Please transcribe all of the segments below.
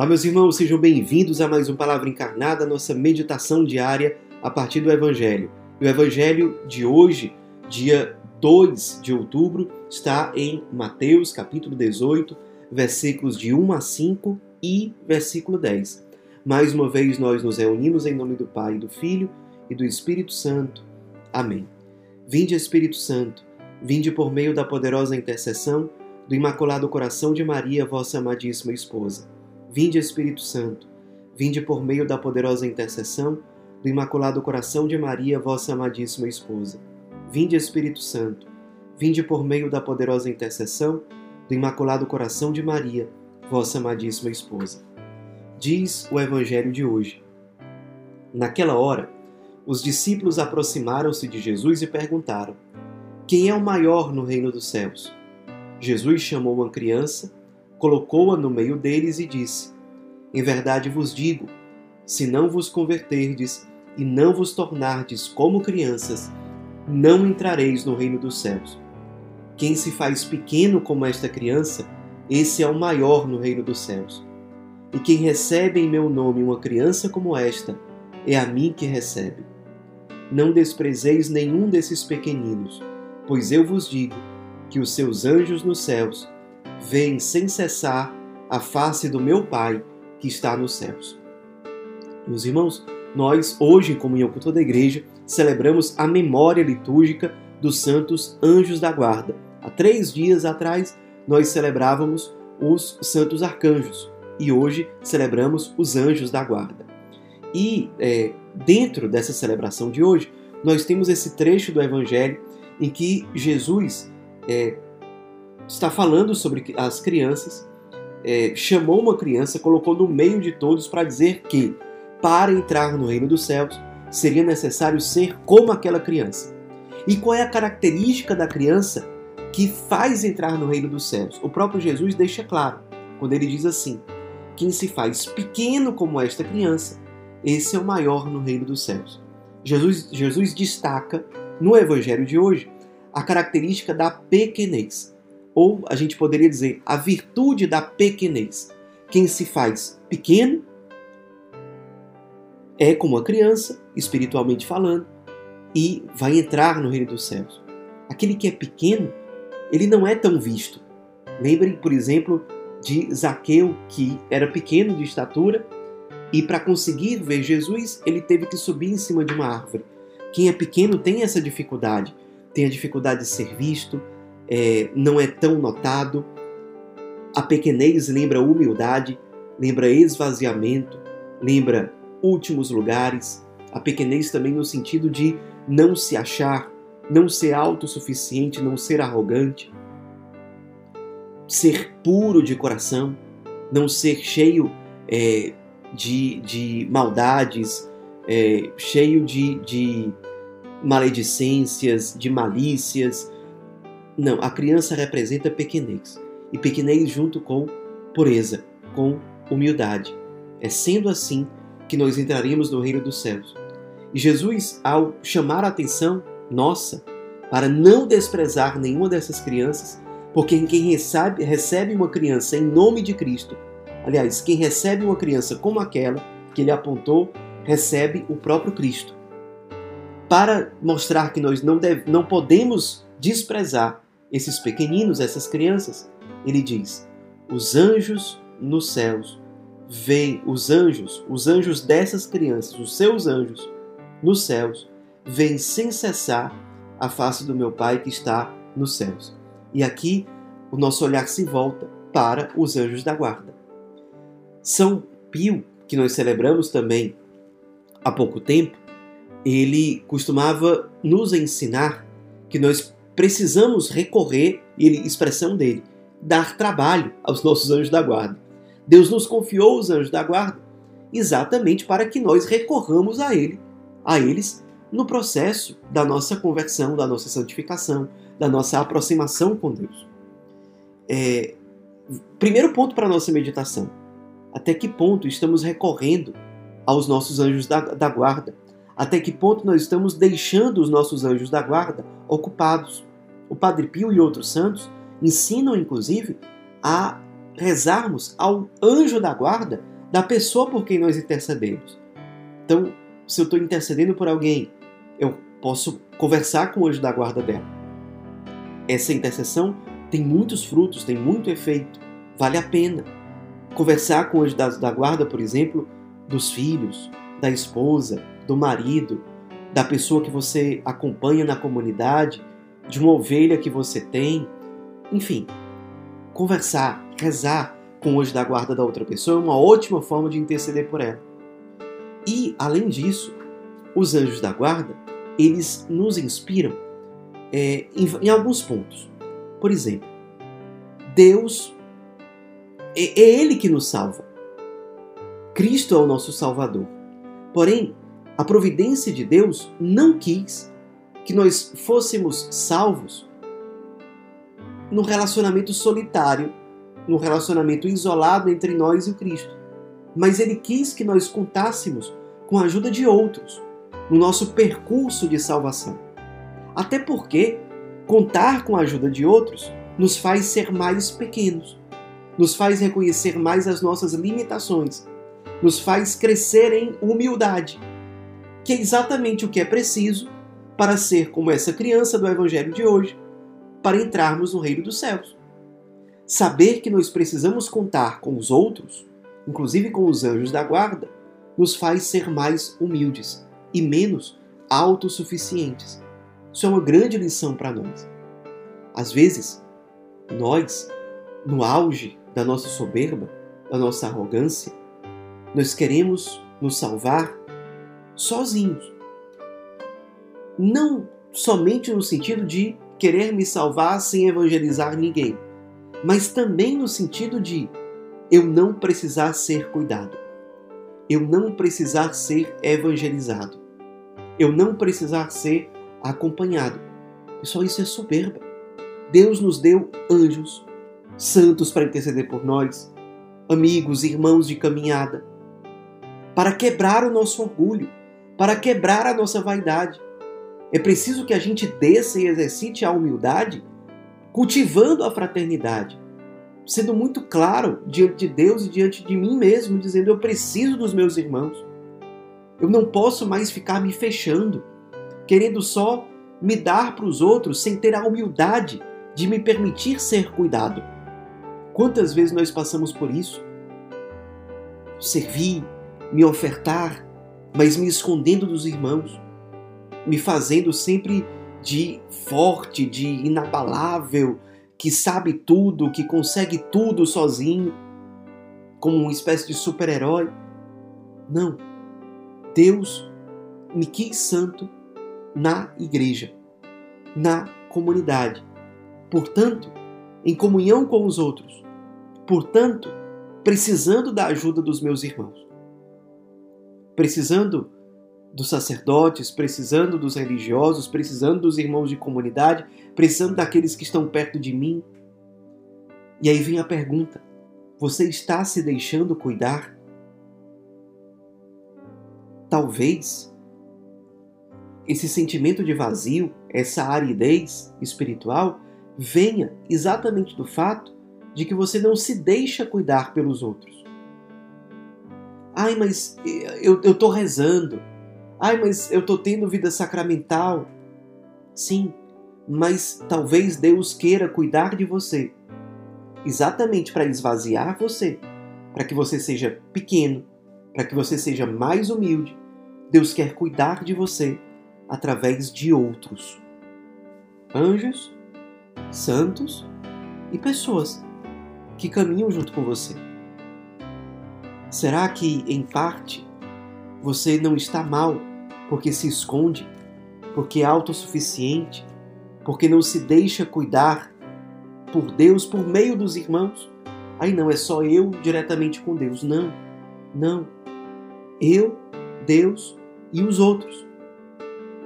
Olá, meus irmãos, sejam bem-vindos a mais um Palavra Encarnada, nossa meditação diária a partir do Evangelho. E o Evangelho de hoje, dia 2 de outubro, está em Mateus, capítulo 18, versículos de 1 a 5 e versículo 10. Mais uma vez nós nos reunimos em nome do Pai, do Filho e do Espírito Santo. Amém. Vinde, Espírito Santo, vinde por meio da poderosa intercessão do Imaculado Coração de Maria, vossa amadíssima esposa. Vinde, Espírito Santo, vinde por meio da poderosa intercessão do Imaculado Coração de Maria, vossa amadíssima esposa. Vinde, Espírito Santo, vinde por meio da poderosa intercessão do Imaculado Coração de Maria, vossa amadíssima esposa. Diz o Evangelho de hoje. Naquela hora, os discípulos aproximaram-se de Jesus e perguntaram: Quem é o maior no reino dos céus? Jesus chamou uma criança colocou-a no meio deles e disse: Em verdade vos digo, se não vos converterdes e não vos tornardes como crianças, não entrareis no reino dos céus. Quem se faz pequeno como esta criança, esse é o maior no reino dos céus. E quem recebe em meu nome uma criança como esta, é a mim que recebe. Não desprezeis nenhum desses pequeninos, pois eu vos digo que os seus anjos nos céus veem sem cessar a face do meu Pai que está nos céus. Meus irmãos, nós hoje, em comunhão com toda a igreja, celebramos a memória litúrgica dos santos anjos da guarda. Há três dias atrás, nós celebrávamos os santos arcanjos e hoje celebramos os anjos da guarda. E é, dentro dessa celebração de hoje, nós temos esse trecho do Evangelho em que Jesus é, está falando sobre as crianças, é, chamou uma criança, colocou no meio de todos para dizer que, para entrar no reino dos céus, seria necessário ser como aquela criança. E qual é a característica da criança que faz entrar no reino dos céus? O próprio Jesus deixa claro, quando ele diz assim: Quem se faz pequeno como esta criança, esse é o maior no reino dos céus. Jesus, Jesus destaca no evangelho de hoje a característica da pequenez ou a gente poderia dizer a virtude da pequenez. Quem se faz pequeno é como uma criança, espiritualmente falando, e vai entrar no reino dos céus. Aquele que é pequeno, ele não é tão visto. Lembrem, por exemplo, de Zaqueu, que era pequeno de estatura, e para conseguir ver Jesus, ele teve que subir em cima de uma árvore. Quem é pequeno tem essa dificuldade, tem a dificuldade de ser visto, é, não é tão notado. A pequenez lembra humildade, lembra esvaziamento, lembra últimos lugares. A pequenez também no sentido de não se achar, não ser autossuficiente, não ser arrogante, ser puro de coração, não ser cheio é, de, de maldades, é, cheio de, de maledicências, de malícias, não, a criança representa pequenez. E pequenez junto com pureza, com humildade. É sendo assim que nós entraremos no reino dos céus. E Jesus, ao chamar a atenção nossa para não desprezar nenhuma dessas crianças, porque quem recebe, recebe uma criança em nome de Cristo, aliás, quem recebe uma criança como aquela que ele apontou, recebe o próprio Cristo. Para mostrar que nós não, deve, não podemos desprezar esses pequeninos, essas crianças. Ele diz: os anjos nos céus veem, os anjos, os anjos dessas crianças, os seus anjos nos céus, veem sem cessar a face do meu Pai que está nos céus. E aqui o nosso olhar se volta para os anjos da guarda. São Pio, que nós celebramos também há pouco tempo, ele costumava nos ensinar que nós precisamos recorrer, ele, expressão dele, dar trabalho aos nossos anjos da guarda. Deus nos confiou os anjos da guarda exatamente para que nós recorramos a ele, a eles no processo da nossa conversão, da nossa santificação, da nossa aproximação com Deus. É, primeiro ponto para a nossa meditação: até que ponto estamos recorrendo aos nossos anjos da, da guarda? Até que ponto nós estamos deixando os nossos anjos da guarda ocupados? O Padre Pio e outros santos ensinam, inclusive, a rezarmos ao anjo da guarda da pessoa por quem nós intercedemos. Então, se eu estou intercedendo por alguém, eu posso conversar com o anjo da guarda dela. Essa intercessão tem muitos frutos, tem muito efeito, vale a pena. Conversar com o anjo da guarda, por exemplo, dos filhos, da esposa, do marido, da pessoa que você acompanha na comunidade, de uma ovelha que você tem, enfim, conversar, rezar com o anjo da guarda da outra pessoa é uma ótima forma de interceder por ela. E, além disso, os anjos da guarda, eles nos inspiram é, em, em, alguns pontos. Por exemplo, Deus é, é Ele que nos salva. Cristo é o nosso Salvador. Porém, a providência de Deus não quis que nós fôssemos salvos no relacionamento solitário, no relacionamento isolado entre nós e o Cristo. Mas Ele quis que nós contássemos com a ajuda de outros no nosso percurso de salvação. Até porque contar com a ajuda de outros nos faz ser mais pequenos, nos faz reconhecer mais as nossas limitações, nos faz crescer em humildade que é exatamente o que é preciso para ser como essa criança do Evangelho de hoje, para entrarmos no reino dos céus. Saber que nós precisamos contar com os outros, inclusive com os anjos da guarda, nos faz ser mais humildes e menos autossuficientes. Isso é uma grande lição para nós. Às vezes, nós, no auge da nossa soberba, da nossa arrogância, nós queremos nos salvar sozinhos. Não somente no sentido de querer me salvar sem evangelizar ninguém, mas também no sentido de eu não precisar ser cuidado, eu não precisar ser evangelizado, eu não precisar ser acompanhado. Pessoal, isso é soberba. Deus nos deu anjos, santos para interceder por nós, amigos, irmãos de caminhada, para quebrar o nosso orgulho, para quebrar a nossa vaidade. É preciso que a gente desça e exercite a humildade, cultivando a fraternidade, sendo muito claro diante de Deus e diante de mim mesmo, dizendo: Eu preciso dos meus irmãos. Eu não posso mais ficar me fechando, querendo só me dar para os outros sem ter a humildade de me permitir ser cuidado. Quantas vezes nós passamos por isso? Servir, me ofertar, mas me escondendo dos irmãos, me fazendo sempre de forte, de inabalável, que sabe tudo, que consegue tudo sozinho, como uma espécie de super-herói. Não. Deus me quis santo na igreja, na comunidade. Portanto, em comunhão com os outros. Portanto, precisando da ajuda dos meus irmãos precisando dos sacerdotes, precisando dos religiosos, precisando dos irmãos de comunidade, precisando daqueles que estão perto de mim. E aí vem a pergunta: você está se deixando cuidar? Talvez esse sentimento de vazio, essa aridez espiritual, venha exatamente do fato de que você não se deixa cuidar pelos outros. Ai, mas eu, tô rezando. Ai, mas eu tô tendo vida sacramental. Sim, mas talvez Deus queira cuidar de você exatamente para esvaziar você, para que você seja pequeno, para que você seja mais humilde. Deus quer cuidar de você através de outros anjos, santos e pessoas que caminham junto com você. Será que, em parte, você não está mal porque se esconde, porque é autossuficiente, porque não se deixa cuidar por Deus por meio dos irmãos? Aí não é só eu diretamente com Deus, não, não. Eu, Deus e os outros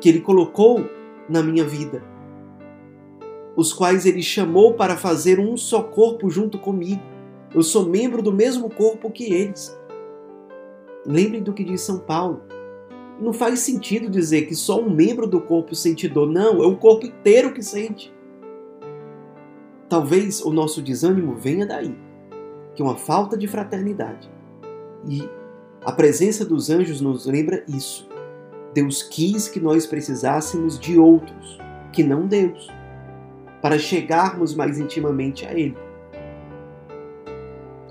que Ele colocou na minha vida, os quais Ele chamou para fazer um só corpo junto comigo eu sou membro do mesmo corpo que eles. Lembrem do que diz São Paulo. Não faz sentido dizer que só um membro do corpo sente dor. Não, é o corpo inteiro que sente. Talvez o nosso desânimo venha daí. que é uma falta de fraternidade. E a presença dos anjos nos lembra isso. Deus quis que nós precisássemos de outros, que não Deus, para chegarmos mais intimamente a Ele.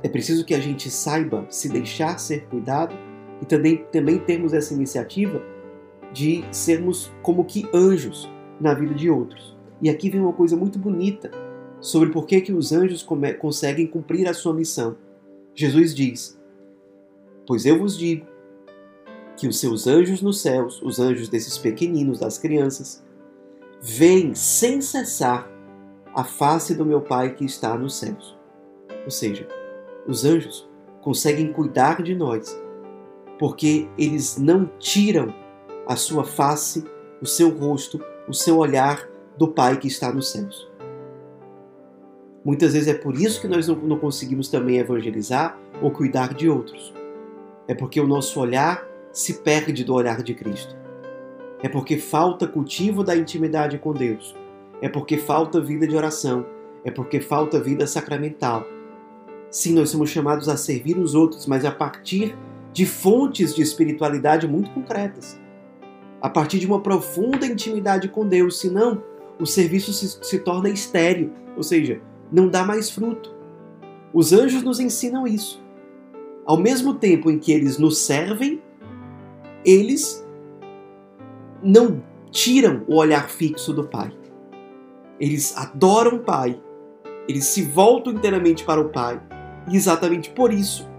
É preciso que a gente saiba se deixar ser cuidado e também, também termos essa iniciativa de sermos como que anjos na vida de outros. E aqui vem uma coisa muito bonita sobre por que, que os anjos conseguem cumprir a sua missão. Jesus diz: Pois eu vos digo que os seus anjos nos céus, os anjos desses pequeninos, das crianças, veem sem cessar a face do meu Pai que está nos céus. Ou seja, os anjos conseguem cuidar de nós, porque eles não tiram a sua face, o seu rosto, o seu olhar do Pai que está nos céus. Muitas vezes é por isso que nós não, conseguimos também evangelizar ou cuidar de outros. É porque o nosso olhar se perde do olhar de Cristo. É porque falta cultivo da intimidade com Deus. É porque falta vida de oração. É porque falta vida sacramental. Sim, nós somos chamados a servir os outros, mas a partir de fontes de espiritualidade muito concretas. A partir de uma profunda intimidade com Deus, senão o serviço se, se torna estéril, ou seja, não dá mais fruto. Os anjos nos ensinam isso. Ao mesmo tempo em que eles nos servem, eles não tiram o olhar fixo do Pai. Eles adoram o Pai, eles se voltam inteiramente para o Pai e exatamente por isso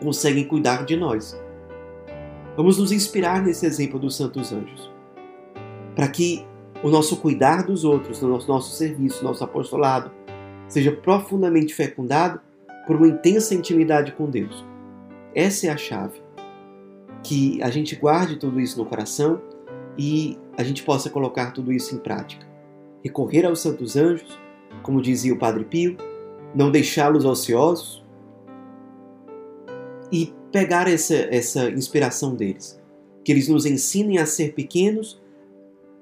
conseguem cuidar de nós. Vamos nos inspirar nesse exemplo dos santos anjos, para que o nosso cuidar dos outros, o nosso, nosso serviço, nosso apostolado, seja profundamente fecundado por uma intensa intimidade com Deus. Essa é a chave. Que a gente guarde tudo isso no coração e a gente possa colocar tudo isso em prática. Recorrer aos santos anjos, como dizia o Padre Pio, não deixá-los ociosos e pegar essa, essa inspiração deles. Que eles nos ensinem a ser pequenos,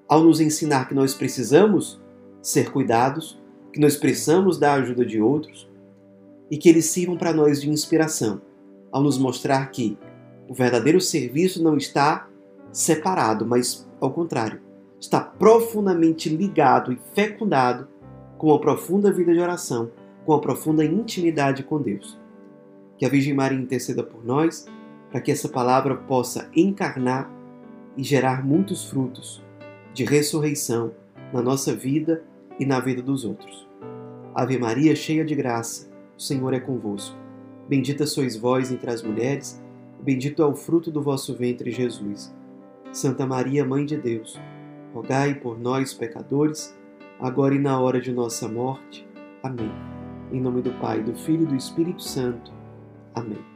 ao nos ensinar que nós precisamos ser cuidados que nós precisamos da ajuda de outros e que eles sirvam para nós de inspiração, ao nos mostrar que o verdadeiro serviço não está separado, mas ao contrário, está profundamente ligado e fecundado com a profunda vida de oração, com a profunda intimidade com Deus. Que a Virgem Maria interceda por nós, para que essa palavra possa encarnar e gerar muitos frutos de ressurreição na nossa vida e na vida dos outros. Ave Maria, cheia de graça, o Senhor é convosco. Bendita sois vós entre as mulheres, bendito é o fruto do vosso ventre, Jesus. Santa Maria, Mãe de Deus, rogai por nós, pecadores, agora e na hora de nossa morte. Amém. Em nome do Pai, do Filho e do Espírito Santo. Amém.